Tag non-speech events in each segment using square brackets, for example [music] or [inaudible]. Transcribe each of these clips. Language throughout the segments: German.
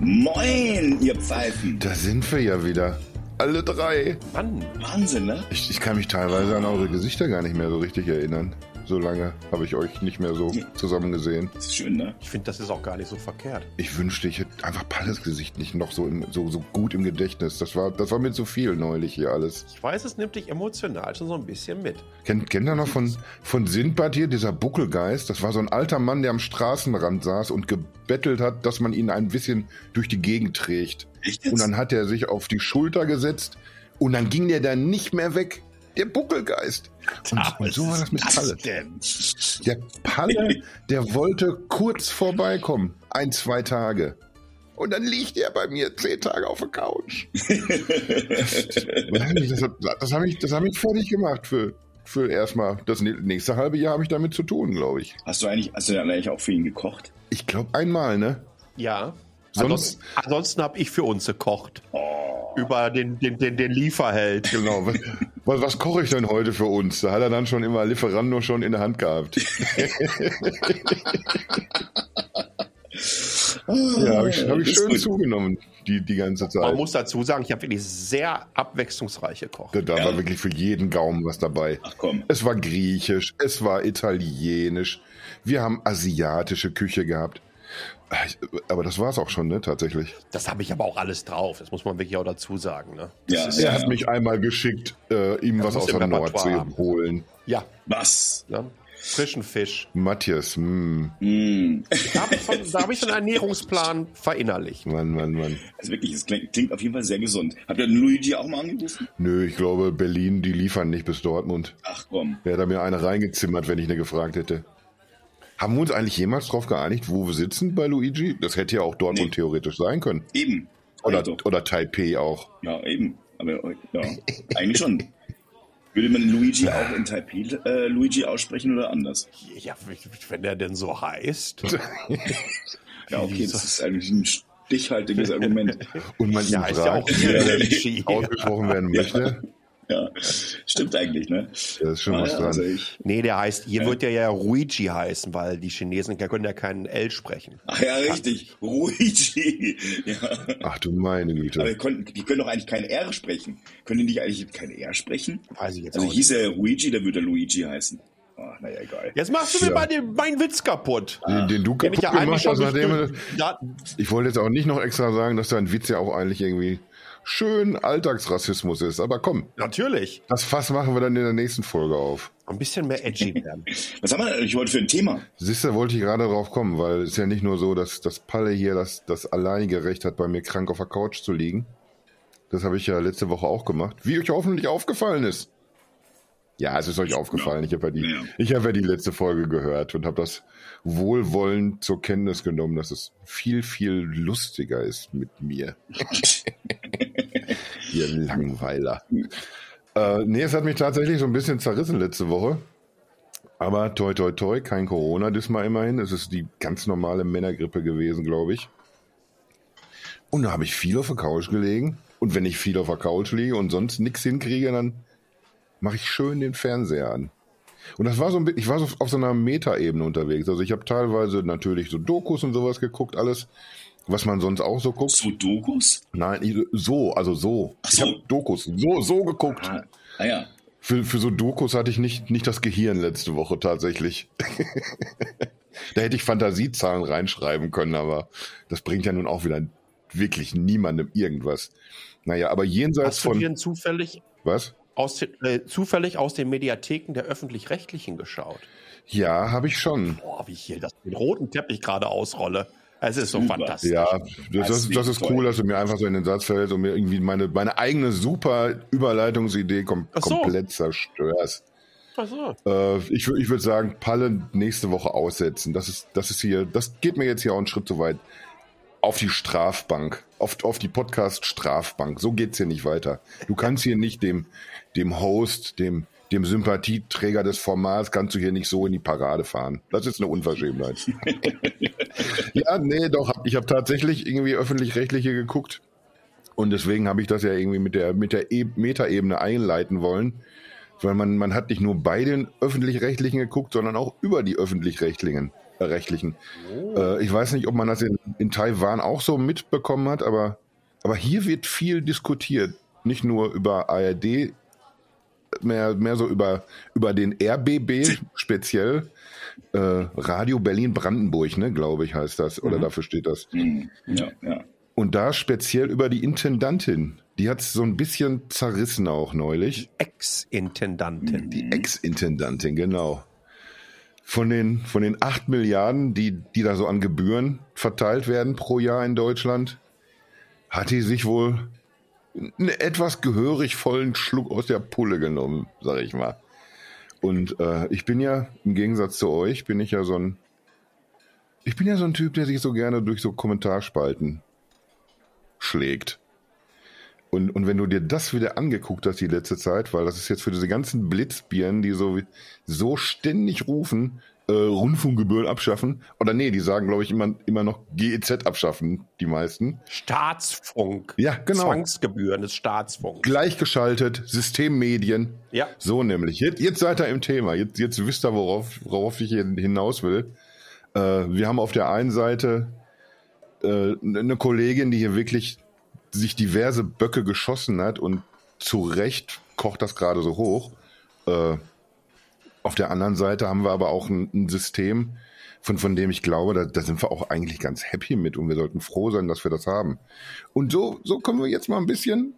Moin, ihr Pfeifen. Da sind wir ja wieder. Alle drei. Mann. Wahnsinn, ne? Ich, ich kann mich teilweise an eure Gesichter gar nicht mehr so richtig erinnern. So lange habe ich euch nicht mehr so zusammen gesehen. Das ist schön, ne? Ich finde, das ist auch gar nicht so verkehrt. Ich wünschte, ich hätte einfach Palles Gesicht nicht noch so, im, so, so gut im Gedächtnis. Das war, das war mir zu viel neulich hier alles. Ich weiß, es nimmt dich emotional schon so ein bisschen mit. Kennt, kennt ihr noch von, von Sindbad hier, dieser Buckelgeist? Das war so ein alter Mann, der am Straßenrand saß und gebettelt hat, dass man ihn ein bisschen durch die Gegend trägt. Echt jetzt? Und dann hat er sich auf die Schulter gesetzt und dann ging der dann nicht mehr weg. Der Buckelgeist. Und, und so war das mit Palle. denn? Der Palle, der wollte kurz vorbeikommen. Ein, zwei Tage. Und dann liegt er bei mir zehn Tage auf der Couch. [laughs] das das hat mich, das hat mich fertig gemacht für, für erstmal. Das nächste halbe Jahr habe ich damit zu tun, glaube ich. Hast du eigentlich, hast du dann eigentlich auch für ihn gekocht? Ich glaube einmal, ne? Ja. Sonst- Ansonsten, ansonsten habe ich für uns gekocht. Über den, den, den, den Lieferheld. Genau. Was, was, koche ich denn heute für uns? Da hat er dann schon immer Lieferando schon in der Hand gehabt. [laughs] ja, habe ich, hab ich schön gut. zugenommen, die, die ganze Man Zeit. muss dazu sagen, ich habe wirklich sehr abwechslungsreich gekocht. Da Ja. war wirklich für jeden Gaumen was dabei. Ach komm. Es war griechisch, es war italienisch, wir haben asiatische Küche gehabt. Aber das war es auch schon, ne, tatsächlich. Das habe ich aber auch alles drauf. Das muss man wirklich auch dazu sagen. Ne? Ja, ist, Er ja, hat mich einmal geschickt, äh, ihm was muss aus der Nordsee haben. holen. Ja, Was? ne? frischen Fisch. Matthias, hm, Mm. Da habe ich, von- da hab ich so einen Ernährungsplan verinnerlicht. Mann, Mann, Mann. Also wirklich, es klingt, klingt auf jeden Fall sehr gesund. Habt ihr den Luigi auch mal angerufen? Nö, ich glaube, Berlin, die liefern nicht bis Dortmund. Ach komm. Wäre da mir eine reingezimmert, wenn ich eine gefragt hätte. Haben wir uns eigentlich jemals darauf geeinigt, wo wir sitzen bei Luigi? Das hätte ja auch Dortmund Nee. theoretisch sein können. Eben. Oder, Also, oder Taipei auch. ja, eben. Aber ja, eigentlich schon. Würde man Luigi auch in Taipei äh, Luigi aussprechen oder anders? Ja, wenn der denn so heißt. [laughs] Ja, okay, das ist eigentlich ein stichhaltiges Argument. Und man ihn Ja, ist ja fragt, auch wie er ausgesprochen werden möchte. Ja, stimmt eigentlich, ne? Da ist schon Ah, was ja, dran. also ich, Nee, der heißt, hier wird der ja Ruigi heißen, weil die Chinesen können ja keinen L sprechen. ach ja, richtig. Luigi. [laughs] Ja. Ach du meine Aber Güte. die können, die können doch eigentlich kein R sprechen. Können die nicht eigentlich kein R sprechen? Weiß ich jetzt Also hieß er Luigi, dann würde er Luigi heißen. Ach, naja, egal. Jetzt machst du mir Ja. mal den, meinen Witz kaputt. Den, den du Den ich kaputt ja gemacht hast, nachdem du- ja, Ich wollte jetzt auch nicht noch extra sagen, dass dein Witz ja auch eigentlich irgendwie schön Alltagsrassismus ist. Aber komm, natürlich. das Fass machen wir dann in der nächsten Folge auf. Ein bisschen mehr edgy werden. Was haben wir denn eigentlich heute für ein Thema? Siehst du, wollte ich gerade drauf kommen, weil es ist ja nicht nur so, dass das Palle hier das, das alleinige Recht hat, bei mir krank auf der Couch zu liegen. Das habe ich ja letzte Woche auch gemacht. Wie euch hoffentlich aufgefallen ist. Ja, es ist euch aufgefallen. Ich habe ja, die, Ja. ich habe ja die letzte Folge gehört und habe das wohlwollend zur Kenntnis genommen, dass es viel, viel lustiger ist mit mir. [laughs] [laughs] Ihr Langweiler. Äh, nee, es hat mich tatsächlich so ein bisschen zerrissen letzte Woche. Aber toi toi toi, kein Corona diesmal immerhin. Es ist die ganz normale Männergrippe gewesen, glaube ich. Und da habe ich viel auf der Couch gelegen. Und wenn ich viel auf der Couch liege und sonst nichts hinkriege, dann mache ich schön den Fernseher an. Und das war so ein bisschen, ich war so auf so einer Metaebene unterwegs. Also ich habe teilweise natürlich so Dokus und sowas geguckt, alles, was man sonst auch so guckt. Sudokus? Nein, ich- so, also so. Ach Ich so. habe Dokus so, so geguckt. Ah, ah ja. Für, für so Dokus hatte ich nicht, nicht das Gehirn letzte Woche tatsächlich. [laughs] da hätte ich Fantasiezahlen reinschreiben können, aber das bringt ja nun auch wieder wirklich niemandem irgendwas. Naja, aber jenseits Hast du von. denn zufällig Was? aus, den- äh, zufällig aus den Mediatheken der Öffentlich-Rechtlichen geschaut? Ja, habe ich schon. Boah, wie ich hier das, den roten Teppich gerade ausrolle. Es ist so fantastisch. Ja, das, das, das ist cool, dass du mir einfach so in den Satz fällst und mir irgendwie meine, meine eigene super Überleitungsidee kom so. komplett zerstörst. Ach so. Äh, ich ich würde sagen, Palle nächste Woche aussetzen. Das ist, das ist hier, das geht mir jetzt hier auch einen Schritt zu weit. Auf die Strafbank, auf, auf die Podcast-Strafbank. So geht's hier nicht weiter. Du kannst hier nicht dem, dem Host, dem, dem Sympathieträger des Formats, kannst du hier nicht so in die Parade fahren. Das ist eine Unverschämtheit. [laughs] ja, nee, doch. Ich habe tatsächlich irgendwie öffentlich-rechtliche geguckt. Und deswegen habe ich das ja irgendwie mit der, mit der e Metaebene einleiten wollen. Weil man, man hat nicht nur bei den öffentlich-rechtlichen geguckt, sondern auch über die öffentlich-rechtlichen. Äh, rechtlichen. Äh, ich weiß nicht, ob man das in, in Taiwan auch so mitbekommen hat, aber, aber hier wird viel diskutiert. Nicht nur über ARD, mehr, mehr so über, über den RBB speziell. Äh, Radio Berlin Brandenburg, ne, glaube ich, heißt das. Oder mhm. dafür steht das. Mhm. Ja, ja. Und da speziell über die Intendantin. Die hat es so ein bisschen zerrissen auch neulich. Ex-Intendantin. Die Ex-Intendantin, genau. Von den, von den acht Milliarden, die, die da so an Gebühren verteilt werden pro Jahr in Deutschland, hat die sich wohl einen etwas gehörig vollen Schluck aus der Pulle genommen, sag ich mal. Und äh, ich bin ja, im Gegensatz zu euch, bin ich ja so ein, ich bin ja so ein Typ, der sich so gerne durch so Kommentarspalten schlägt. Und, und wenn du dir das wieder angeguckt hast die letzte Zeit, weil das ist jetzt für diese ganzen Blitzbirnen, die so, so ständig rufen, äh, Rundfunkgebühren abschaffen. Oder nee, die sagen, glaube ich, immer, immer noch GEZ abschaffen, die meisten. Staatsfunk. Ja, genau. Zwangsgebühren des Staatsfunks. Gleichgeschaltet, Systemmedien. Ja. So nämlich. Jetzt, jetzt seid ihr im Thema. Jetzt, jetzt wisst ihr, worauf, worauf ich hinaus will. Äh, wir haben auf der einen Seite äh, eine Kollegin, die hier wirklich sich diverse Böcke geschossen hat und zu Recht kocht das gerade so hoch. Äh, auf der anderen Seite haben wir aber auch ein, ein System, von, von dem ich glaube, da, da sind wir auch eigentlich ganz happy mit und wir sollten froh sein, dass wir das haben. Und so, so können wir jetzt mal ein bisschen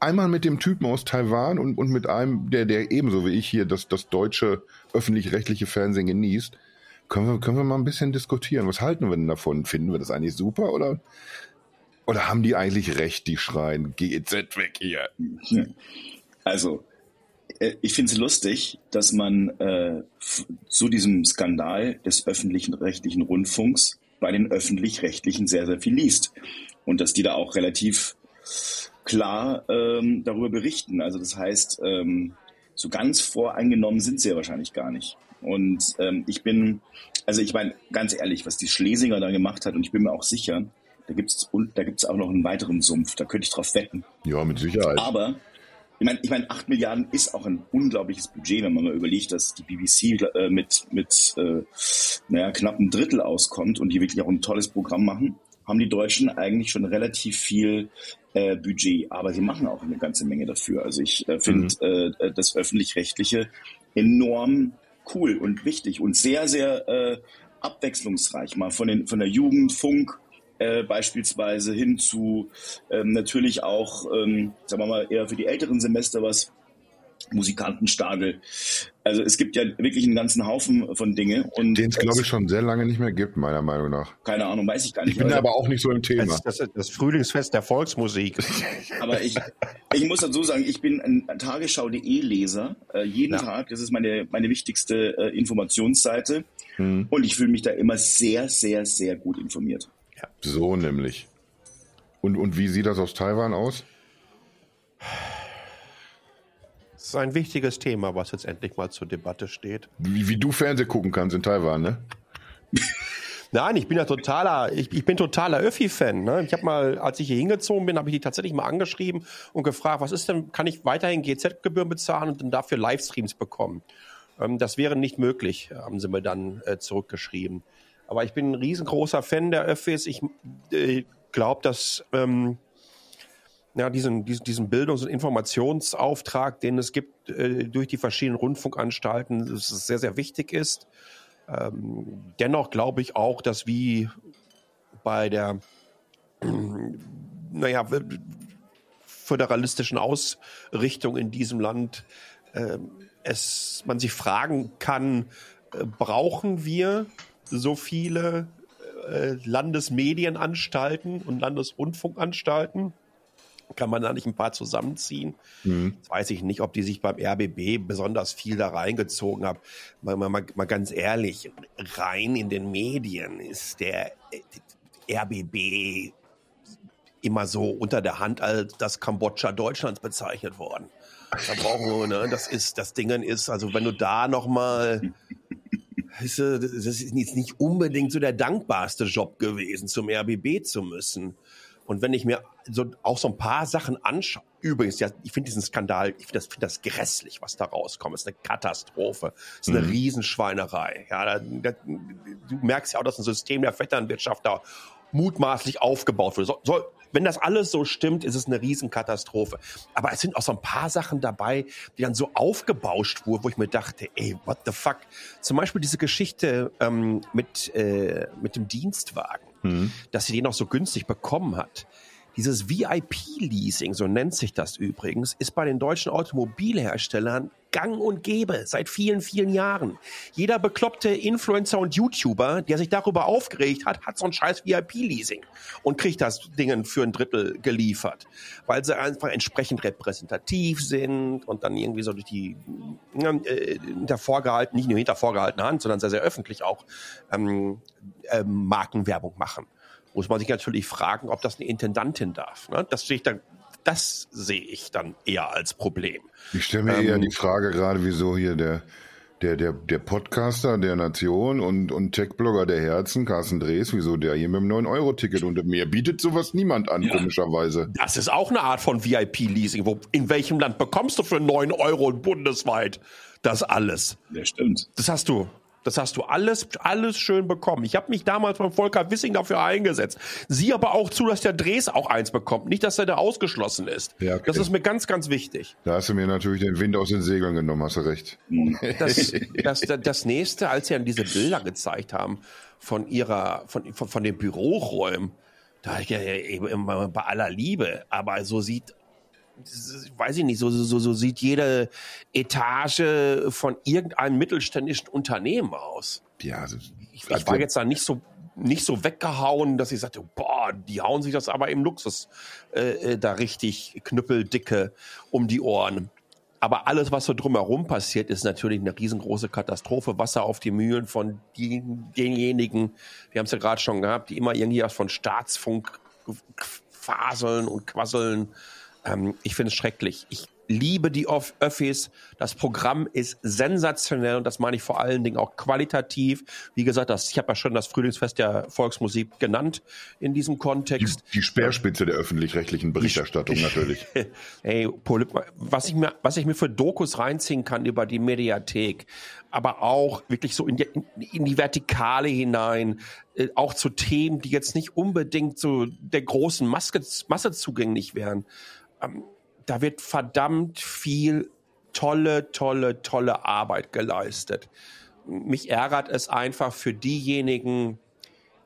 einmal mit dem Typen aus Taiwan und, und mit einem, der, der ebenso wie ich hier das, das deutsche öffentlich-rechtliche Fernsehen genießt, können wir, können wir mal ein bisschen diskutieren. Was halten wir denn davon? Finden wir das eigentlich super oder, oder haben die eigentlich recht, die schreien, GEZ weg hier? Also, ich finde es lustig, dass man äh, zu diesem Skandal des öffentlichen rechtlichen Rundfunks bei den öffentlich-rechtlichen sehr, sehr viel liest. Und dass die da auch relativ klar ähm, darüber berichten. Also das heißt, ähm, so ganz voreingenommen sind sie ja wahrscheinlich gar nicht. Und ähm, ich bin, also ich meine, ganz ehrlich, was die Schlesinger da gemacht hat, und ich bin mir auch sicher, da gibt's da gibt's auch noch einen weiteren Sumpf, da könnte ich drauf wetten. Ja, mit Sicherheit. Aber ich meine, ich meine, 8 Milliarden ist auch ein unglaubliches Budget, wenn man mal überlegt, dass die BBC äh, mit, mit äh, naja, knapp ein Drittel auskommt und die wirklich auch ein tolles Programm machen, haben die Deutschen eigentlich schon relativ viel äh, Budget. Aber sie machen auch eine ganze Menge dafür. Also ich äh, finde mhm. äh, das Öffentlich-Rechtliche enorm cool und wichtig und sehr, sehr äh, abwechslungsreich. Mal von, den, von der Jugend, Funk, äh, beispielsweise hin zu ähm, natürlich auch, ähm, sagen wir mal, eher für die älteren Semester was, Musikantenstadel. Also es gibt ja wirklich einen ganzen Haufen von Dinge. Den es, glaube ich, schon sehr lange nicht mehr gibt, meiner Meinung nach. Keine Ahnung, weiß ich gar nicht. Ich bin aber auch nicht so im Thema. Das, das, das Frühlingsfest der Volksmusik. [laughs] aber ich, ich muss dazu sagen, ich bin ein Tagesschau.de Leser. Äh, jeden ja. Tag. Das ist meine, meine wichtigste äh, Informationsseite. Hm. Und ich fühle mich da immer sehr, sehr, sehr gut informiert. Ja. So nämlich. Und, und wie sieht das aus Taiwan aus? Das ist ein wichtiges Thema, was jetzt endlich mal zur Debatte steht. Wie, wie du Fernsehen gucken kannst in Taiwan, ne? Nein, ich bin ja totaler, ich, ich bin totaler Öffi-Fan. Ne? Ich habe mal, als ich hier hingezogen bin, habe ich die tatsächlich mal angeschrieben und gefragt, was ist denn, kann ich weiterhin GZ-Gebühren bezahlen und dann dafür Livestreams bekommen? Ähm, das wäre nicht möglich, haben sie mir dann äh, zurückgeschrieben. Aber ich bin ein riesengroßer Fan der Öffis. Ich äh, glaube, dass ähm, ja, diesen, diesen, Bildungs- und Informationsauftrag, den es gibt äh, durch die verschiedenen Rundfunkanstalten, dass es sehr, sehr wichtig ist. Ähm, dennoch glaube ich auch, dass wie bei der äh, [clears throat] naja, föderalistischen Ausrichtung in diesem Land äh, es, man sich fragen kann, äh, brauchen wir so viele äh, Landesmedienanstalten und Landesrundfunkanstalten? Kann man da nicht ein paar zusammenziehen? Mhm. Jetzt weiß ich nicht, ob die sich beim RBB besonders viel da reingezogen haben. Mal, mal, mal ganz ehrlich, rein in den Medien ist der äh, RBB immer so unter der Hand als das Kambodscha Deutschlands bezeichnet worden. Da brauchen wir, ne, das ist, das Dingen ist, also wenn du da noch mal das ist jetzt nicht unbedingt so der dankbarste Job gewesen, zum RBB zu müssen. Und wenn ich mir so auch so ein paar Sachen anschaue, übrigens, ja, ich finde diesen Skandal, ich finde das, find das grässlich, was da rauskommt. Es ist eine Katastrophe. Es ist eine mhm. Riesenschweinerei. Ja, da, da, du merkst ja auch, dass ein System der Vetternwirtschaft da mutmaßlich aufgebaut wurde. So, soll, wenn das alles so stimmt, ist es eine Riesenkatastrophe. Aber es sind auch so ein paar Sachen dabei, die dann so aufgebauscht wurden, wo ich mir dachte, ey, what the fuck? Zum Beispiel diese Geschichte ähm, mit, äh, mit dem Dienstwagen, mhm. dass sie den noch so günstig bekommen hat. Dieses VIP-Leasing, so nennt sich das übrigens, ist bei den deutschen Automobilherstellern gang und gäbe seit vielen, vielen Jahren. Jeder bekloppte Influencer und YouTuber, der sich darüber aufgeregt hat, hat so ein scheiß VIP-Leasing und kriegt das Ding für ein Drittel geliefert, weil sie einfach entsprechend repräsentativ sind und dann irgendwie so durch die äh, hinter vorgehalten, nicht nur hinter vorgehaltener Hand, sondern sehr, sehr öffentlich auch ähm, äh, Markenwerbung machen muss man sich natürlich fragen, ob das eine Intendantin darf. Ne? Das sehe ich dann, das sehe ich dann eher als Problem. Ich stelle mir ähm, eher die Frage gerade, wieso hier der der, der, der Podcaster der Nation und, und Tech-Blogger der Herzen, Carsten Drees, wieso der hier mit dem 9-Euro-Ticket und mehr bietet sowas niemand an, ja. komischerweise. Das ist auch eine Art von VIP-Leasing. In welchem Land bekommst du für 9 Euro bundesweit das alles? Ja, stimmt. Das hast du. Das hast du alles, alles schön bekommen. Ich habe mich damals beim Volker Wissing dafür eingesetzt. Sieh aber auch zu, dass der Dres auch eins bekommt. Nicht, dass er da ausgeschlossen ist. Ja, okay. Das ist mir ganz, ganz wichtig. Da hast du mir natürlich den Wind aus den Segeln genommen, hast du recht. [laughs] Das, das, das nächste, als sie dann diese Bilder gezeigt haben von ihrer, von, von, von den Büroräumen, da ich ja eben bei aller Liebe, aber so sieht weiß ich nicht, so, so, so sieht jede Etage von irgendeinem mittelständischen Unternehmen aus. Ja, also, ich, ich war also jetzt da nicht so nicht so weggehauen, dass ich sagte, boah, die hauen sich das aber im Luxus äh, äh da richtig knüppeldicke um die Ohren. Aber alles, was so drumherum passiert, ist natürlich eine riesengroße Katastrophe. Wasser auf die Mühlen von die, denjenigen, wir haben es ja gerade schon gehabt, die immer irgendwie was von Staatsfunk faseln und quasseln. Ähm, ich finde es schrecklich. Ich liebe die Öffis. Das Programm ist sensationell und das meine ich vor allen Dingen auch qualitativ. Wie gesagt, das, ich habe ja schon das Frühlingsfest der Volksmusik genannt in diesem Kontext. Die, die Speerspitze der öffentlich-rechtlichen Berichterstattung die, [laughs] natürlich. Ey, was ich, mir, was ich mir für Dokus reinziehen kann über die Mediathek, aber auch wirklich so in die, in die Vertikale hinein, äh, auch zu Themen, die jetzt nicht unbedingt so der großen Maske, Masse zugänglich wären ähm, da wird verdammt viel tolle, tolle, tolle Arbeit geleistet. Mich ärgert es einfach für diejenigen,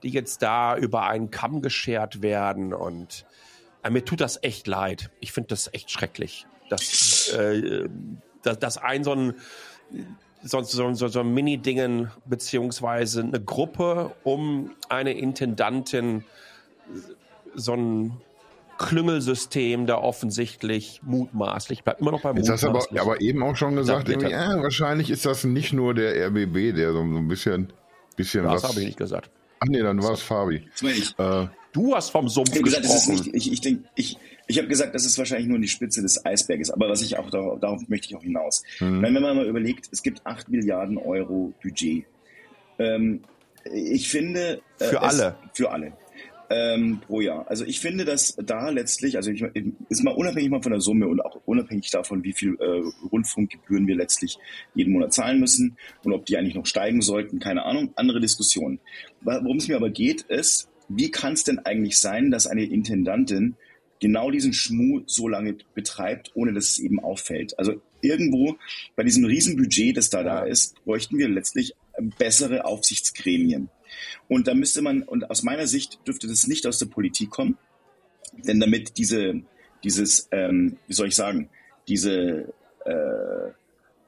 die jetzt da über einen Kamm geschert werden und äh, mir tut das echt leid. Ich finde das echt schrecklich, dass, äh, dass, dass ein so ein so, so, so, so Mini-Dingen beziehungsweise eine Gruppe um eine Intendantin so ein Klüngelsystem da offensichtlich mutmaßlich bleibt immer noch bei Jetzt hast du aber, aber eben auch schon gesagt, ja, wahrscheinlich ist das nicht nur der RBB, der so, ein bisschen, bisschen das was. Das habe ich nicht gesagt. Ach nee, dann war es Fabi. Äh, du hast vom Sumpf ich gesprochen. Gesagt, nicht, ich ich, denk, ich, ich habe gesagt, das ist wahrscheinlich nur die Spitze des Eisberges. Aber was ich auch darauf, darauf möchte ich auch hinaus. Mhm. Wenn man mal überlegt, es gibt 8 Milliarden Euro Budget. Ähm, ich finde. Äh, für alle. für alle ähm, pro Jahr. Also ich finde, dass da letztlich, also ich, ist mal unabhängig mal von der Summe und auch unabhängig davon, wie viel äh, Rundfunkgebühren wir letztlich jeden Monat zahlen müssen und ob die eigentlich noch steigen sollten, keine Ahnung, andere Diskussion. Worum es mir aber geht, ist, wie kann es denn eigentlich sein, dass eine Intendantin genau diesen Schmuh so lange betreibt, ohne dass es eben auffällt? Also irgendwo bei diesem Riesenbudget, das da da ist, bräuchten wir letztlich bessere Aufsichtsgremien. Und da müsste man, und aus meiner Sicht dürfte das nicht aus der Politik kommen, denn damit diese, dieses, ähm, wie soll ich sagen, diese, äh,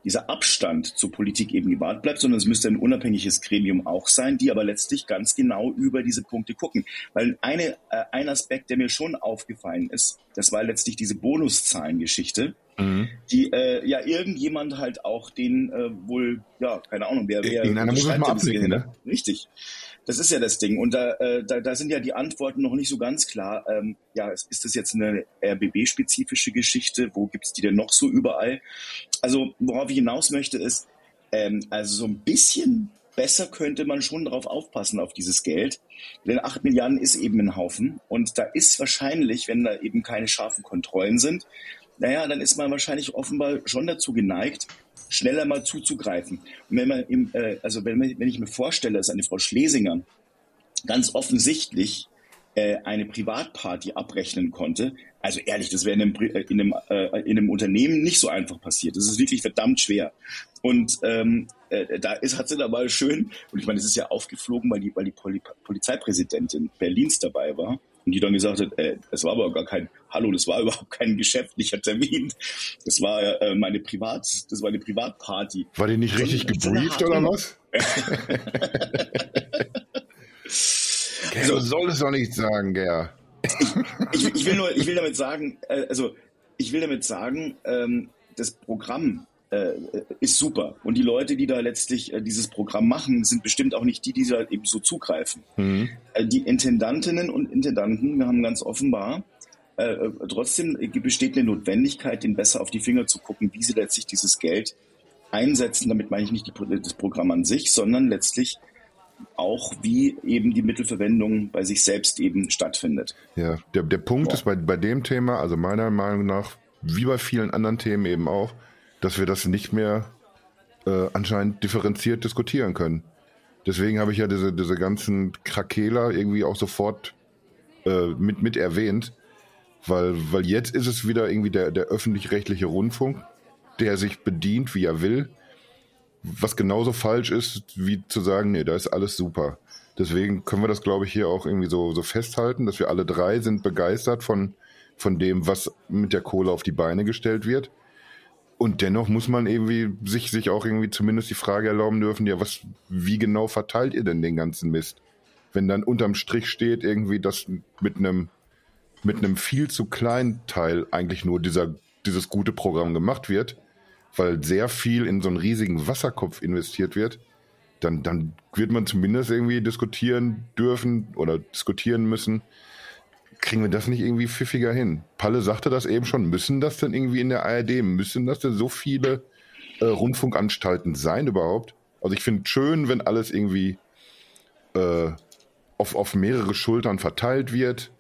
dieser Abstand zur Politik eben gewahrt bleibt, sondern es müsste ein unabhängiges Gremium auch sein, die aber letztlich ganz genau über diese Punkte gucken. Weil eine, äh, ein Aspekt, der mir schon aufgefallen ist, das war letztlich diese Bonuszahlengeschichte, mhm. die äh, ja irgendjemand halt auch den äh, wohl, ja, keine Ahnung, wer wer. Irgendeiner muss es mal abnicken, ne? Richtig. Das ist ja das Ding. Und da, äh, da, da sind ja die Antworten noch nicht so ganz klar. Ähm, ja, ist das jetzt eine RBB-spezifische Geschichte? Wo gibt's die denn noch so überall? Also, worauf ich hinaus möchte, ist, ähm, also so ein bisschen besser könnte man schon darauf aufpassen, auf dieses Geld. Denn acht Milliarden ist eben ein Haufen. Und da ist wahrscheinlich, wenn da eben keine scharfen Kontrollen sind, naja, dann ist man wahrscheinlich offenbar schon dazu geneigt, schneller mal zuzugreifen. Und wenn man, äh, also wenn, wenn ich mir vorstelle, dass eine Frau Schlesinger ganz offensichtlich äh, eine Privatparty abrechnen konnte. Also ehrlich, das wäre in einem, äh, in, äh, in einem Unternehmen nicht so einfach passiert. Das ist wirklich verdammt schwer. Und ähm, äh, da ist, hat sie dabei schön, und ich meine, es ist ja aufgeflogen, weil die, weil die Poli Polizeipräsidentin Berlins dabei war. Und die dann gesagt hat, äh, das war aber gar kein, hallo, das war [laughs] überhaupt kein geschäftlicher Termin. Das war äh, meine Privat, das war eine Privatparty. War die nicht richtig gebrieft oder was? [laughs] also, du solltest doch nicht sagen, Ger. Ich, ich, ich, will nur, ich will damit sagen, äh, also ich will damit sagen, ähm, das Programm äh, ist super. Und die Leute, die da letztlich äh, dieses Programm machen, sind bestimmt auch nicht die, die da eben so zugreifen. Mhm. Äh, die Intendantinnen und Intendanten, wir haben ganz offenbar, äh, äh, trotzdem besteht eine Notwendigkeit, denen besser auf die Finger zu gucken, wie sie letztlich dieses Geld einsetzen. Damit meine ich nicht die, das Programm an sich, sondern letztlich auch, wie eben die Mittelverwendung bei sich selbst eben stattfindet. Ja, der, der Punkt ja. ist bei, bei dem Thema, also meiner Meinung nach, wie bei vielen anderen Themen eben auch, dass wir das nicht mehr äh, anscheinend differenziert diskutieren können. Deswegen habe ich ja diese, diese ganzen Krakeler irgendwie auch sofort äh, mit, mit erwähnt, weil, weil jetzt ist es wieder irgendwie der, der öffentlich-rechtliche Rundfunk, der sich bedient, wie er will, was genauso falsch ist, wie zu sagen, nee, da ist alles super. Deswegen können wir das, glaube ich, hier auch irgendwie so, so festhalten, dass wir alle drei sind begeistert von, von dem, was mit der Kohle auf die Beine gestellt wird. Und dennoch muss man irgendwie sich, sich auch irgendwie zumindest die Frage erlauben dürfen, ja, was, wie genau verteilt ihr denn den ganzen Mist? Wenn dann unterm Strich steht irgendwie, dass mit einem, mit einem viel zu kleinen Teil eigentlich nur dieser, dieses gute Programm gemacht wird, weil sehr viel in so einen riesigen Wasserkopf investiert wird, dann, dann wird man zumindest irgendwie diskutieren dürfen oder diskutieren müssen, kriegen wir das nicht irgendwie pfiffiger hin? Palle sagte das eben schon. Müssen das denn irgendwie in der ARD? Müssen das denn so viele äh, Rundfunkanstalten sein überhaupt? Also ich finde schön, wenn alles irgendwie äh, auf, auf mehrere Schultern verteilt wird,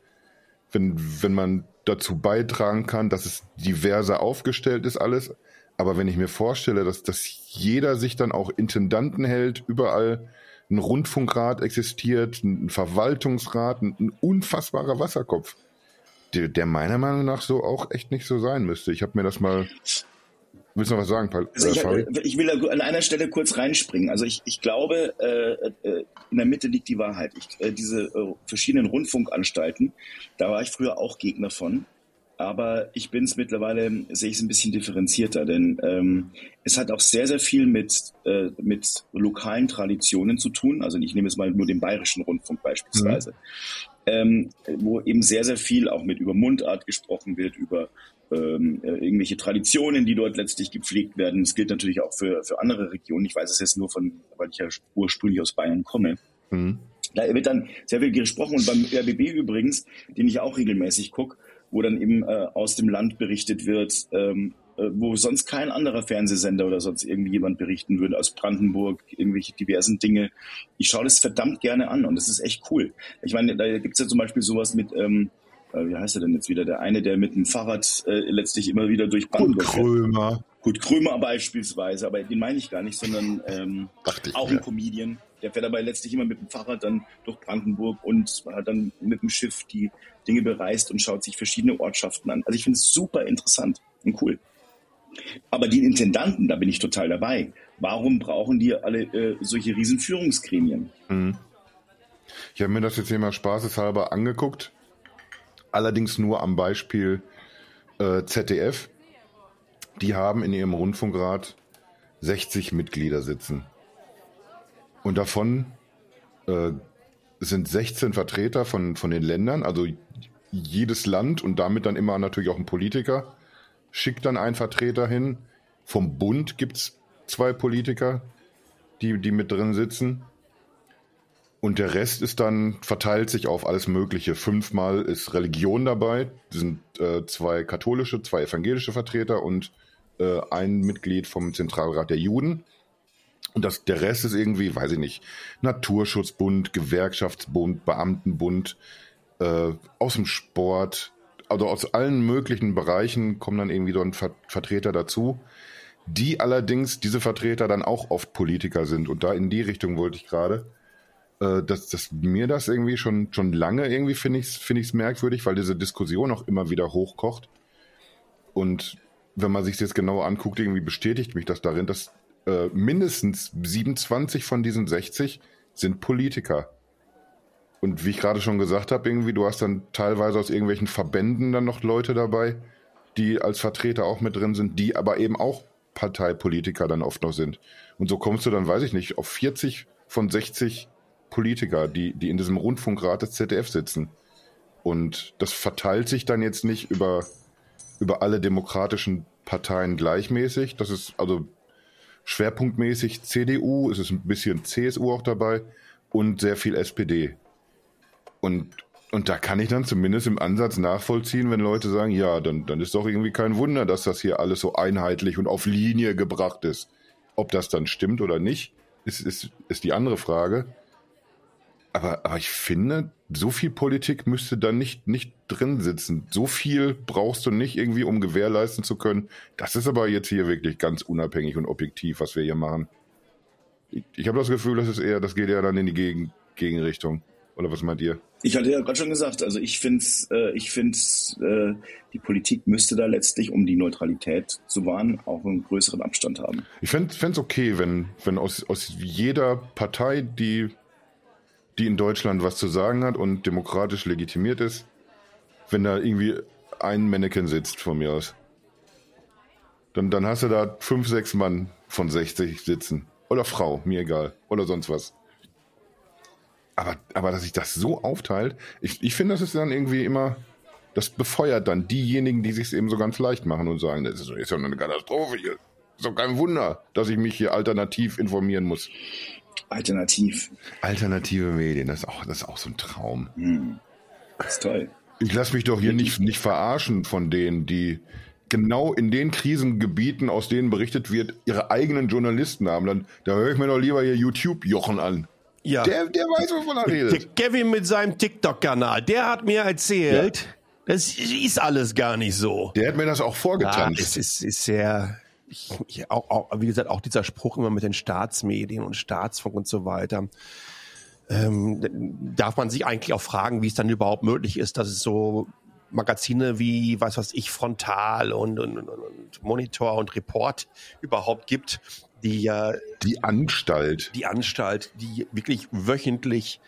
wenn, wenn man dazu beitragen kann, dass es diverser aufgestellt ist alles. Aber wenn ich mir vorstelle, dass, dass jeder sich dann auch Intendanten hält, überall ein Rundfunkrat existiert, ein Verwaltungsrat, ein, ein unfassbarer Wasserkopf, der, der, meiner Meinung nach so auch echt nicht so sein müsste. Ich habe mir das mal. Willst du noch was sagen, Paul? Also ich, äh, ich, will an einer Stelle kurz reinspringen. Also ich, ich glaube, äh, äh, in der Mitte liegt die Wahrheit. Ich, äh, diese äh, verschiedenen Rundfunkanstalten, da war ich früher auch Gegner von aber ich bin es mittlerweile, sehe ich es ein bisschen differenzierter, denn ähm, es hat auch sehr, sehr viel mit, äh, mit lokalen Traditionen zu tun. Also ich nehme jetzt mal nur den bayerischen Rundfunk beispielsweise, mhm. ähm, wo eben sehr, sehr viel auch mit über Mundart gesprochen wird, über ähm, äh, irgendwelche Traditionen, die dort letztlich gepflegt werden. Das gilt natürlich auch für, für andere Regionen. Ich weiß es jetzt nur von, weil ich ja ursprünglich aus Bayern komme. Mhm. Da wird dann sehr viel gesprochen und beim RBB übrigens, den ich auch regelmäßig gucke, wo dann eben äh, aus dem Land berichtet wird, ähm, äh, wo sonst kein anderer Fernsehsender oder sonst irgendwie jemand berichten würde, aus Brandenburg, irgendwelche diversen Dinge. Ich schaue das verdammt gerne an und das ist echt cool. Ich meine, da gibt's ja zum Beispiel sowas mit, ähm, äh, wie heißt er denn jetzt wieder, der eine, der mit dem Fahrrad äh, letztlich immer wieder durch Brandenburg Kurt Krömer. Gut, Krömer beispielsweise, aber den meine ich gar nicht, sondern ähm, auch ein Comedian. Der fährt dabei letztlich immer mit dem Fahrrad dann durch Brandenburg und hat dann mit dem Schiff die Dinge bereist und schaut sich verschiedene Ortschaften an. Also ich finde es super interessant und cool. Aber die Intendanten, da bin ich total dabei. Warum brauchen die alle äh, solche riesen Führungsgremien? Mhm. Ich habe mir das jetzt hier mal spaßeshalber angeguckt. Allerdings nur am Beispiel äh, ZDF. Die haben in ihrem Rundfunkrat 60 Mitglieder sitzen. Und davon äh, sind 16 Vertreter von, von den Ländern, also jedes Land und damit dann immer natürlich auch ein Politiker schickt dann einen Vertreter hin. Vom Bund gibt es zwei Politiker, die, die mit drin sitzen. Und der Rest ist dann, verteilt sich auf alles Mögliche. Fünfmal ist Religion dabei, sind äh, zwei katholische, zwei evangelische Vertreter und äh, ein Mitglied vom Zentralrat der Juden. Und das, der Rest ist irgendwie, weiß ich nicht, Naturschutzbund, Gewerkschaftsbund, Beamtenbund, äh, aus dem Sport, also aus allen möglichen Bereichen kommen dann irgendwie so ein Ver Vertreter dazu, die allerdings, diese Vertreter dann auch oft Politiker sind. Und da in die Richtung wollte ich gerade. äh, dass, dass mir das irgendwie schon, schon lange irgendwie finde ich es find merkwürdig, weil diese Diskussion auch immer wieder hochkocht. Und wenn man sich das jetzt genau anguckt, irgendwie bestätigt mich das darin, dass äh, mindestens 27 von diesen 60 sind Politiker. Und wie ich gerade schon gesagt habe, irgendwie, du hast dann teilweise aus irgendwelchen Verbänden dann noch Leute dabei, die als Vertreter auch mit drin sind, die aber eben auch Parteipolitiker dann oft noch sind. Und so kommst du dann, weiß ich nicht, auf 40 von 60 Politiker, die, die in diesem Rundfunkrat des ZDF sitzen. Und das verteilt sich dann jetzt nicht über, über alle demokratischen Parteien gleichmäßig. Das ist also schwerpunktmäßig CDU, es ist ein bisschen CSU auch dabei und sehr viel SPD. Und, und da kann ich dann zumindest im Ansatz nachvollziehen, wenn Leute sagen, ja, dann, dann ist doch irgendwie kein Wunder, dass das hier alles so einheitlich und auf Linie gebracht ist. Ob das dann stimmt oder nicht, ist, ist, ist die andere Frage. Aber, aber ich finde, so viel Politik müsste da nicht, nicht drin sitzen. So viel brauchst du nicht irgendwie, um gewährleisten zu können. Das ist aber jetzt hier wirklich ganz unabhängig und objektiv, was wir hier machen. Ich, ich habe das Gefühl, das ist eher, das geht ja dann in die Gegen, Gegenrichtung. Oder was meint ihr? Ich hatte ja gerade schon gesagt, also ich finde, äh, ich finde, äh, die Politik müsste da letztlich, um die Neutralität zu wahren, auch einen größeren Abstand haben. Ich fände es okay, wenn, wenn aus, aus jeder Partei, die die in Deutschland was zu sagen hat und demokratisch legitimiert ist, wenn da irgendwie ein Mannequin sitzt von mir aus. Dann, dann hast du da fünf, sechs Mann von 60 sitzen. Oder Frau, mir egal. Oder sonst was. Aber, aber dass sich das so aufteilt, ich, ich finde, das ist dann irgendwie immer, das befeuert dann diejenigen, die sich eben so ganz leicht machen und sagen, das ist, ist ja eine Katastrophe hier. Ist doch kein Wunder, dass ich mich hier alternativ informieren muss. Alternativ. Alternative Medien, das ist auch, das ist auch so ein Traum. Hm. Das ist toll. Ich lasse mich doch hier nicht, nicht verarschen von denen, die genau in den Krisengebieten, aus denen berichtet wird, ihre eigenen Journalisten haben. Dann, da höre ich mir doch lieber hier YouTube-Jochen an. Ja. Der, der weiß, wovon er redet. Der Kevin mit seinem TikTok-Kanal, der hat mir erzählt, ja. das ist alles gar nicht so. Der hat mir das auch vorgetanzt. Ja, es ist, ist sehr, ich, ich, auch, auch, wie gesagt, auch dieser Spruch immer mit den Staatsmedien und Staatsfunk und so weiter. Ähm, darf man sich eigentlich auch fragen, wie es dann überhaupt möglich ist, dass es so Magazine wie, was weiß ich, Frontal und, und, und Monitor und Report überhaupt gibt, die ja. Die Anstalt. Die Anstalt, die wirklich wöchentlich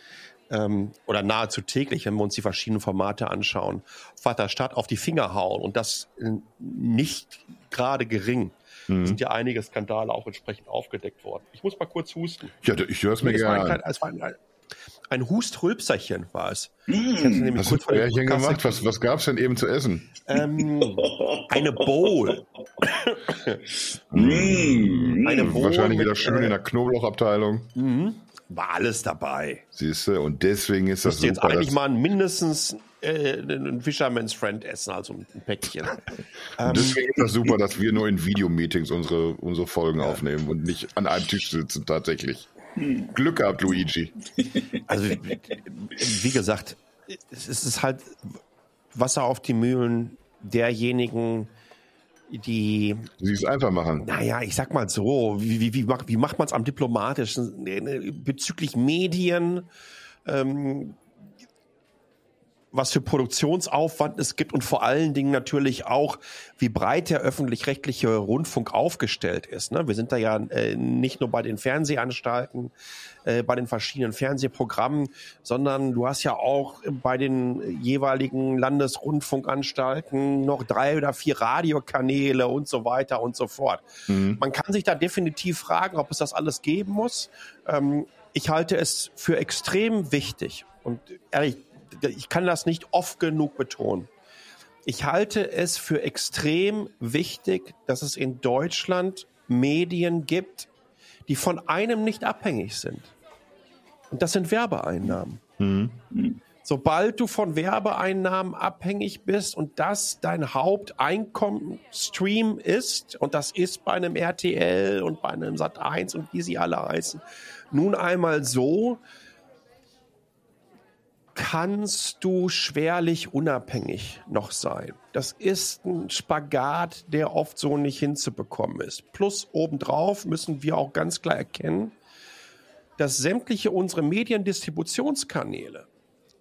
ähm, oder nahezu täglich, wenn wir uns die verschiedenen Formate anschauen, Vater Stadt auf die Finger hauen und das nicht gerade gering. Mhm. sind ja einige Skandale auch entsprechend aufgedeckt worden. Ich muss mal kurz husten. Ja, ich höre es mir gerne an. Es war ein, ein Hustrülpserchen war es. Mm. Hast du Bärchen gemacht? Was, was gab es denn eben zu essen? Ähm, eine Bowl. mm. Eine Bowl. Wahrscheinlich wieder schön äh, in der Knoblauchabteilung. Mhm. War alles dabei. Siehst du, und deswegen ist das super. jetzt eigentlich mal mindestens äh, ein Fisherman's Friend essen, also ein Päckchen. [laughs] ähm, deswegen ist das super, dass wir nur in Videomeetings unsere, unsere Folgen ja. aufnehmen und nicht an einem Tisch sitzen tatsächlich. Hm. Glück gehabt, Luigi. [laughs] Also, wie gesagt, es ist halt Wasser auf die Mühlen derjenigen, die. Sie es einfach machen. Naja, ich sag mal so, wie, wie, wie, wie macht man es am diplomatischen bezüglich Medien? Ähm, was für Produktionsaufwand es gibt und vor allen Dingen natürlich auch, wie breit der öffentlich-rechtliche Rundfunk aufgestellt ist. Ne? Wir sind da ja äh, nicht nur bei den Fernsehanstalten, äh, bei den verschiedenen Fernsehprogrammen, sondern du hast ja auch bei den jeweiligen Landesrundfunkanstalten noch drei oder vier Radiokanäle und so weiter und so fort. Mhm. Man kann sich da definitiv fragen, ob es das alles geben muss. Ähm, ich halte es für extrem wichtig und ehrlich, ich kann das nicht oft genug betonen. Ich halte es für extrem wichtig, dass es in Deutschland Medien gibt, die von einem nicht abhängig sind. Und das sind Werbeeinnahmen. Mhm. Sobald du von Werbeeinnahmen abhängig bist und das dein Haupteinkommensstream ist, und das ist bei einem RTL und bei einem Sat1 und wie sie alle heißen, nun einmal so, kannst du schwerlich unabhängig noch sein. Das ist ein Spagat, der oft so nicht hinzubekommen ist. Plus obendrauf müssen wir auch ganz klar erkennen, dass sämtliche unsere Mediendistributionskanäle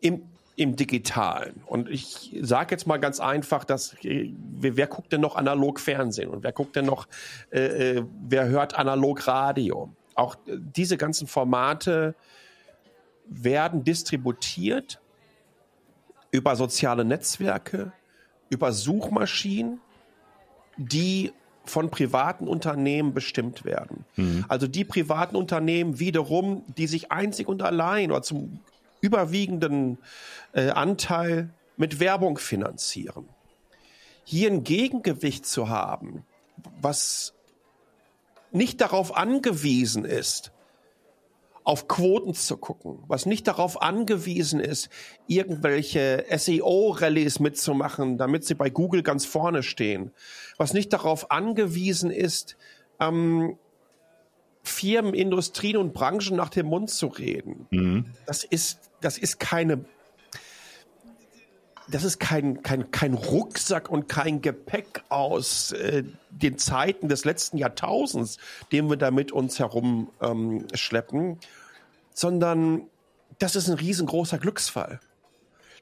im, im Digitalen, und ich sage jetzt mal ganz einfach, dass wer, wer, guckt denn noch analog Fernsehen und wer guckt denn noch, äh, äh wer hört analog Radio? Auch diese ganzen Formate werden distributiert über soziale Netzwerke, über Suchmaschinen, die von privaten Unternehmen bestimmt werden. Mhm. Also die privaten Unternehmen wiederum, die sich einzig und allein oder zum überwiegenden äh, Anteil mit Werbung finanzieren. Hier ein Gegengewicht zu haben, was nicht darauf angewiesen ist, auf Quoten zu gucken, was nicht darauf angewiesen ist, irgendwelche SEO-Rallyes mitzumachen, damit sie bei Google ganz vorne stehen, was nicht darauf angewiesen ist, ähm, Firmen, Industrien und Branchen nach dem Mund zu reden. Mhm. Das ist, das ist keine, das ist kein, kein, kein Rucksack und kein Gepäck aus äh, den Zeiten des letzten Jahrtausends, den wir da mit uns herumschleppen, ähm, sondern das ist ein riesengroßer Glücksfall,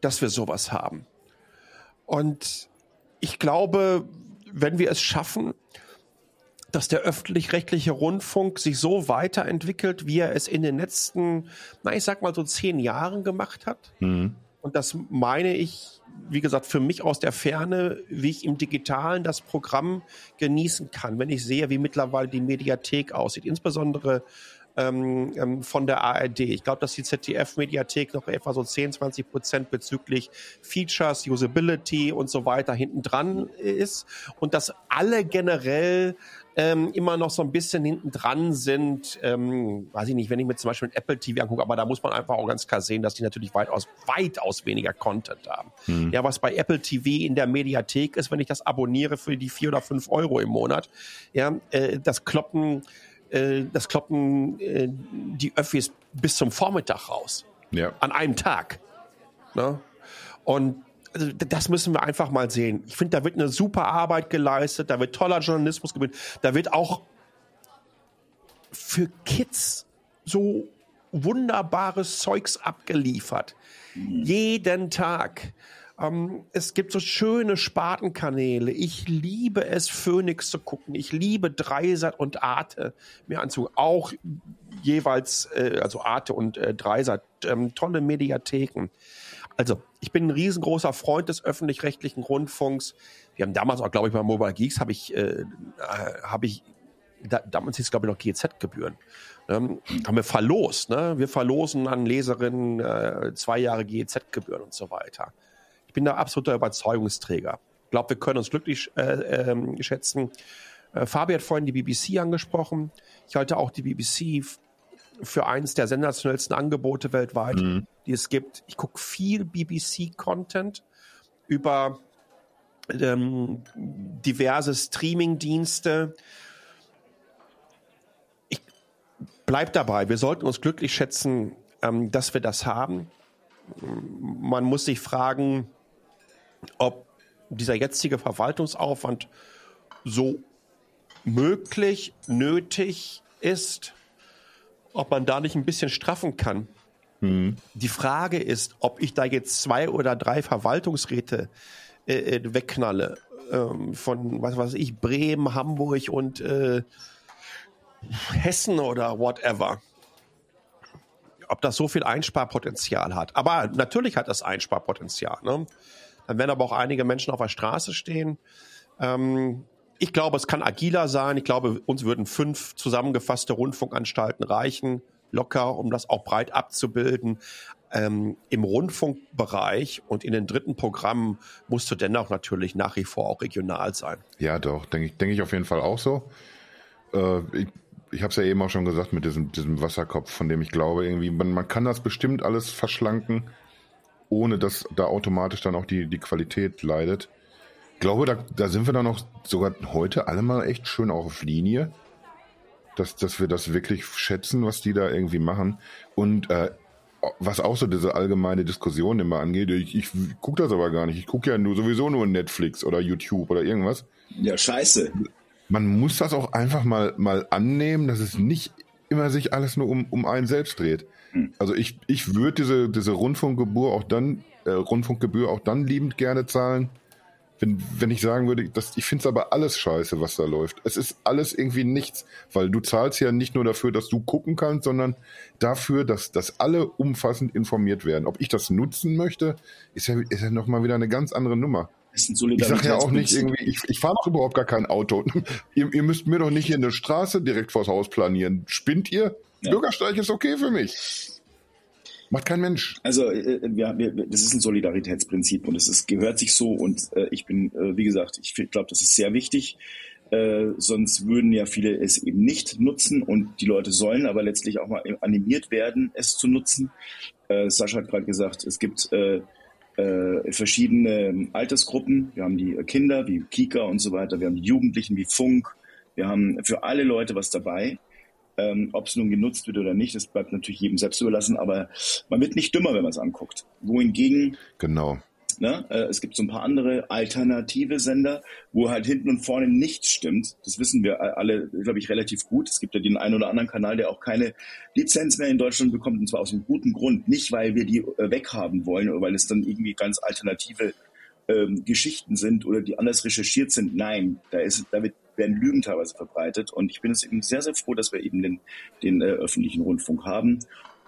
dass wir sowas haben. Und ich glaube, wenn wir es schaffen, dass der öffentlich-rechtliche Rundfunk sich so weiterentwickelt, wie er es in den letzten, na, ich sag mal so zehn Jahren gemacht hat. Mhm. Und das meine ich, wie gesagt, für mich aus der Ferne, wie ich im Digitalen das Programm genießen kann, wenn ich sehe, wie mittlerweile die Mediathek aussieht, insbesondere ähm, ähm, von der ARD. Ich glaube, dass die ZDF-Mediathek noch etwa so 10, 20 Prozent bezüglich Features, Usability und so weiter hinten dran ist und dass alle generell ähm, immer noch so ein bisschen hinten dran sind. Ähm, weiß ich nicht, wenn ich mir zum Beispiel ein Apple TV angucke, aber da muss man einfach auch ganz klar sehen, dass die natürlich weitaus, weitaus weniger Content haben. Mhm. Ja, was bei Apple TV in der Mediathek ist, wenn ich das abonniere für die vier oder fünf Euro im Monat, ja, äh, das kloppen äh, das kloppen äh, die Öffis bis zum Vormittag raus. Ja. An einem Tag. Ne? Und also, das müssen wir einfach mal sehen. Ich finde, da wird eine super Arbeit geleistet, da wird toller Journalismus gebildet, da wird auch für Kids so wunderbares Zeugs abgeliefert. Mhm. Jeden Tag. Ähm, es gibt so schöne Spartenkanäle. Ich liebe es, Phoenix zu gucken. Ich liebe Dreisat und Arte mir anzugucken. Auch jeweils, äh, also Arte und äh, Dreisat, ähm, tolle Mediatheken. Also, ich bin ein riesengroßer Freund des öffentlich-rechtlichen Rundfunks. Wir haben damals auch, glaube ich, bei Mobile Geeks habe ich, äh, äh habe ich, da, damals hieß es, glaube ich, noch GEZ-Gebühren. Ähm, haben wir verlost. Ne? Wir verlosen an Leserinnen äh, zwei Jahre GEZ-Gebühren und so weiter. Ich bin da absoluter Überzeugungsträger. Ich glaube, wir können uns glücklich äh, äh, schätzen. Äh, Fabi hat vorhin die BBC angesprochen. Ich halte auch die BBC für eines der sensationellsten Angebote weltweit, mhm. die es gibt. Ich gucke viel BBC-Content über ähm, diverse Streaming-Dienste. Ich bleib dabei. Wir sollten uns glücklich schätzen, ähm, dass wir das haben. Man muss sich fragen, ob dieser jetzige Verwaltungsaufwand so möglich, nötig ist, ob man da nicht ein bisschen straffen kann. Mhm. Die Frage ist, ob ich da jetzt zwei oder drei Verwaltungsräte äh, äh wegknalle ähm, von was weiß ich Bremen, Hamburg und äh, Hessen oder whatever. Ob das so viel Einsparpotenzial hat. Aber natürlich hat das Einsparpotenzial. Ne? Dann werden aber auch einige Menschen auf der Straße stehen. Ähm, ich glaube, es kann agiler sein. Ich glaube, uns würden fünf zusammengefasste Rundfunkanstalten reichen, locker, um das auch breit abzubilden. Ähm, Im Rundfunkbereich und in den dritten Programmen musst du dennoch natürlich nach wie vor auch regional sein. Ja, doch, denke ich, denke ich auf jeden Fall auch so. Äh, ich ich habe es ja eben auch schon gesagt mit diesem, diesem Wasserkopf, von dem ich glaube, irgendwie, man, man kann das bestimmt alles verschlanken ohne dass da automatisch dann auch die, die Qualität leidet. Ich glaube, da, da sind wir dann noch sogar heute alle mal echt schön auch auf Linie, dass, dass wir das wirklich schätzen, was die da irgendwie machen. Und äh, was auch so diese allgemeine Diskussion immer angeht, ich, ich gucke das aber gar nicht. Ich gucke ja nur sowieso nur Netflix oder YouTube oder irgendwas. Ja, scheiße. Man muss das auch einfach mal, mal annehmen, dass es nicht immer sich alles nur um, um einen selbst dreht. Hm. Also ich, ich würde diese, diese Rundfunkgebühr auch dann, äh, Rundfunkgebühr auch dann liebend gerne zahlen, wenn, wenn ich sagen würde, dass, ich finde es aber alles scheiße, was da läuft. Es ist alles irgendwie nichts, weil du zahlst ja nicht nur dafür, dass du gucken kannst, sondern dafür, dass, dass alle umfassend informiert werden. Ob ich das nutzen möchte, ist ja, ist ja nochmal wieder eine ganz andere Nummer. ich sage ja auch nicht irgendwie, ich, ich fahre doch überhaupt gar kein Auto. [laughs] ihr, ihr müsst mir doch nicht hier eine Straße direkt vors Haus planieren. Spinnt ihr? Ja. Bürgersteig ist okay für mich. Macht kein Mensch. Also äh, wir, wir, das ist ein Solidaritätsprinzip und es ist, gehört sich so und äh, ich bin, äh, wie gesagt, ich glaube, das ist sehr wichtig. Äh, sonst würden ja viele es eben nicht nutzen und die Leute sollen aber letztlich auch mal animiert werden, es zu nutzen. Äh, Sascha hat gerade gesagt, es gibt äh, äh, verschiedene Altersgruppen. Wir haben die Kinder wie Kika und so weiter, wir haben die Jugendlichen wie Funk, wir haben für alle Leute was dabei. Ähm, Ob es nun genutzt wird oder nicht, das bleibt natürlich jedem selbst überlassen, aber man wird nicht dümmer, wenn man es anguckt. Wohingegen genau. Ne? Äh, es gibt so ein paar andere alternative Sender, wo halt hinten und vorne nichts stimmt. Das wissen wir alle, glaube ich, relativ gut. Es gibt ja den einen oder anderen Kanal, der auch keine Lizenz mehr in Deutschland bekommt, und zwar aus einem guten Grund. Nicht, weil wir die äh, weghaben wollen oder weil es dann irgendwie ganz alternative ähm, Geschichten sind oder die anders recherchiert sind. Nein, da, ist, da wird, werden Lügen teilweise verbreitet. Und ich bin es eben sehr, sehr froh, dass wir eben den, den äh, öffentlichen Rundfunk haben.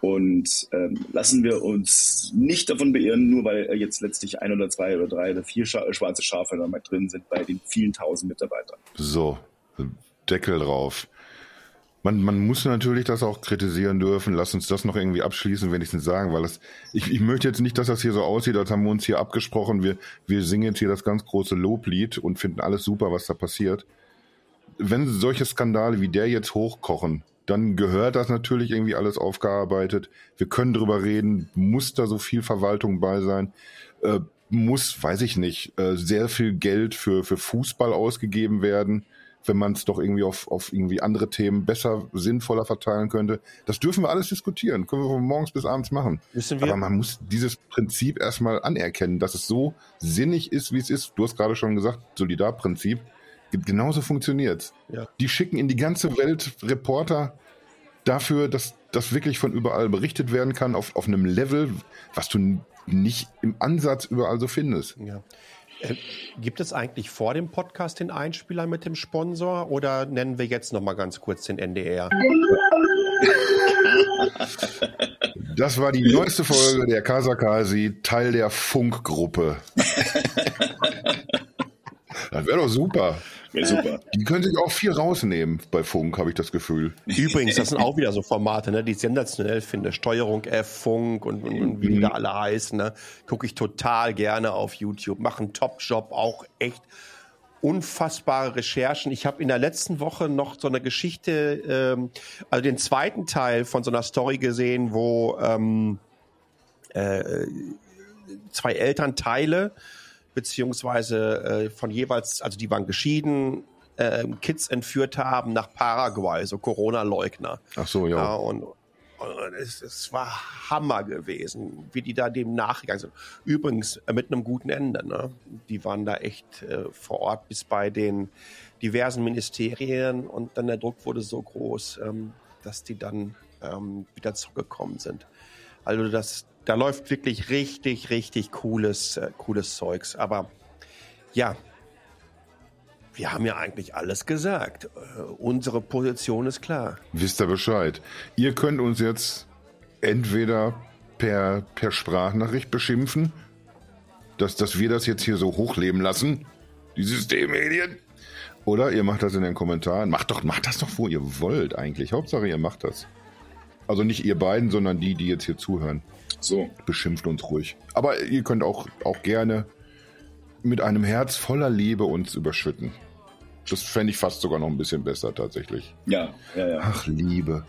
Und ähm, lassen wir uns nicht davon beirren, nur weil äh, jetzt letztlich ein oder zwei oder drei oder vier Scha schwarze Schafe da mal drin sind bei den vielen tausend Mitarbeitern. So, Deckel drauf. Man, man muss natürlich das auch kritisieren dürfen. Lass uns das noch irgendwie abschließen, wenigstens sagen, weil das, ich, ich möchte jetzt nicht, dass das hier so aussieht, als haben wir uns hier abgesprochen. Wir, wir singen jetzt hier das ganz große Loblied und finden alles super, was da passiert. Wenn solche Skandale wie der jetzt hochkochen, dann gehört das natürlich irgendwie alles aufgearbeitet. Wir können drüber reden, muss da so viel Verwaltung bei sein, äh, muss, weiß ich nicht, äh, sehr viel Geld für, für Fußball ausgegeben werden, wenn man es doch irgendwie auf, auf irgendwie andere Themen besser, sinnvoller verteilen könnte. Das dürfen wir alles diskutieren, können wir von morgens bis abends machen. Aber man muss dieses Prinzip erstmal anerkennen, dass es so sinnig ist, wie es ist. Du hast gerade schon gesagt, Solidarprinzip. Genauso funktioniert ja. Die schicken in die ganze Welt Reporter dafür, dass das wirklich von überall berichtet werden kann, auf, auf einem Level, was du nicht im Ansatz überall so findest. Ja. Äh, gibt es eigentlich vor dem Podcast den Einspieler mit dem Sponsor oder nennen wir jetzt noch mal ganz kurz den NDR? Das war die neueste Folge der Kasakasi, Teil der Funkgruppe. [laughs] das wäre doch super. Wäre super. Die können sich auch viel rausnehmen bei Funk, habe ich das Gefühl. Übrigens, das sind auch wieder so Formate, ne, die ich sensationell finde. Steuerung F, Funk und, und, und wie die da mhm. alle heißen. Ne, Gucke ich total gerne auf YouTube. Machen Top-Job, auch echt unfassbare Recherchen. Ich habe in der letzten Woche noch so eine Geschichte, ähm, also den zweiten Teil von so einer Story gesehen, wo ähm, äh, zwei Elternteile beziehungsweise äh, von jeweils, also die waren geschieden, äh, Kids entführt haben nach Paraguay, so Corona-Leugner. Ach so, ja. ja und, und es, es, war Hammer gewesen, wie die da dem nachgegangen sind. Übrigens äh, mit einem guten Ende. Ne? Die waren da echt äh, vor Ort bis bei den diversen Ministerien und dann der Druck wurde so groß, ähm, dass die dann ähm, wieder zurückgekommen sind. Also das, da läuft wirklich richtig, richtig cooles, äh, cooles Zeugs. Aber ja, wir haben ja eigentlich alles gesagt. Äh, unsere Position ist klar. Wisst ihr Bescheid? Ihr könnt uns jetzt entweder per, per Sprachnachricht beschimpfen, dass, dass wir das jetzt hier so hochleben lassen, die Systemmedien. Oder ihr macht das in den Kommentaren. Macht doch, macht das doch, wo ihr wollt eigentlich. Hauptsache, ihr macht das. Also nicht ihr beiden, sondern die, die jetzt hier zuhören. So. Beschimpft uns ruhig. Aber ihr könnt auch, auch gerne mit einem Herz voller Liebe uns überschütten. Das fände ich fast sogar noch ein bisschen besser tatsächlich. Ja, ja, ja. Ach, Liebe.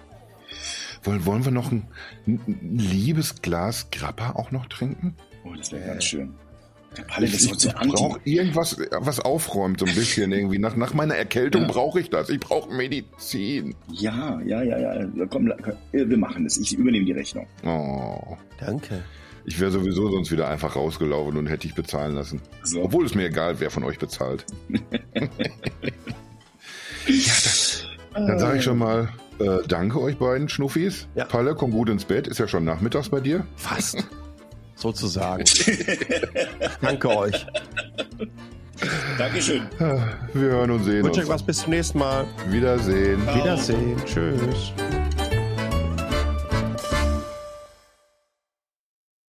Wollen, wollen wir noch ein, ein liebes Glas Grappa auch noch trinken? Oh, das wäre äh. ganz schön. Palle, ich, ich, ich brauche irgendwas, was aufräumt so ein bisschen irgendwie. Nach, nach meiner Erkältung ja. brauche ich das. Ich brauche Medizin. Ja, ja, ja, ja. Komm, wir machen das. Ich übernehme die Rechnung. Oh. Danke. Ich wäre sowieso sonst wieder einfach rausgelaufen und hätte ich bezahlen lassen. So. Obwohl es mir egal, wer von euch bezahlt. [laughs] ja, das, dann sage ich schon mal Äh, danke euch beiden Schnuffis. Ja. Palle, komm gut ins Bett. Ist ja schon nachmittags bei dir. Fast. Sozusagen. [laughs] Danke euch. Dankeschön. Wir hören und sehen Ich wünsche euch uns. was bis zum nächsten Mal. Wiedersehen. Ciao. Wiedersehen. Tschüss.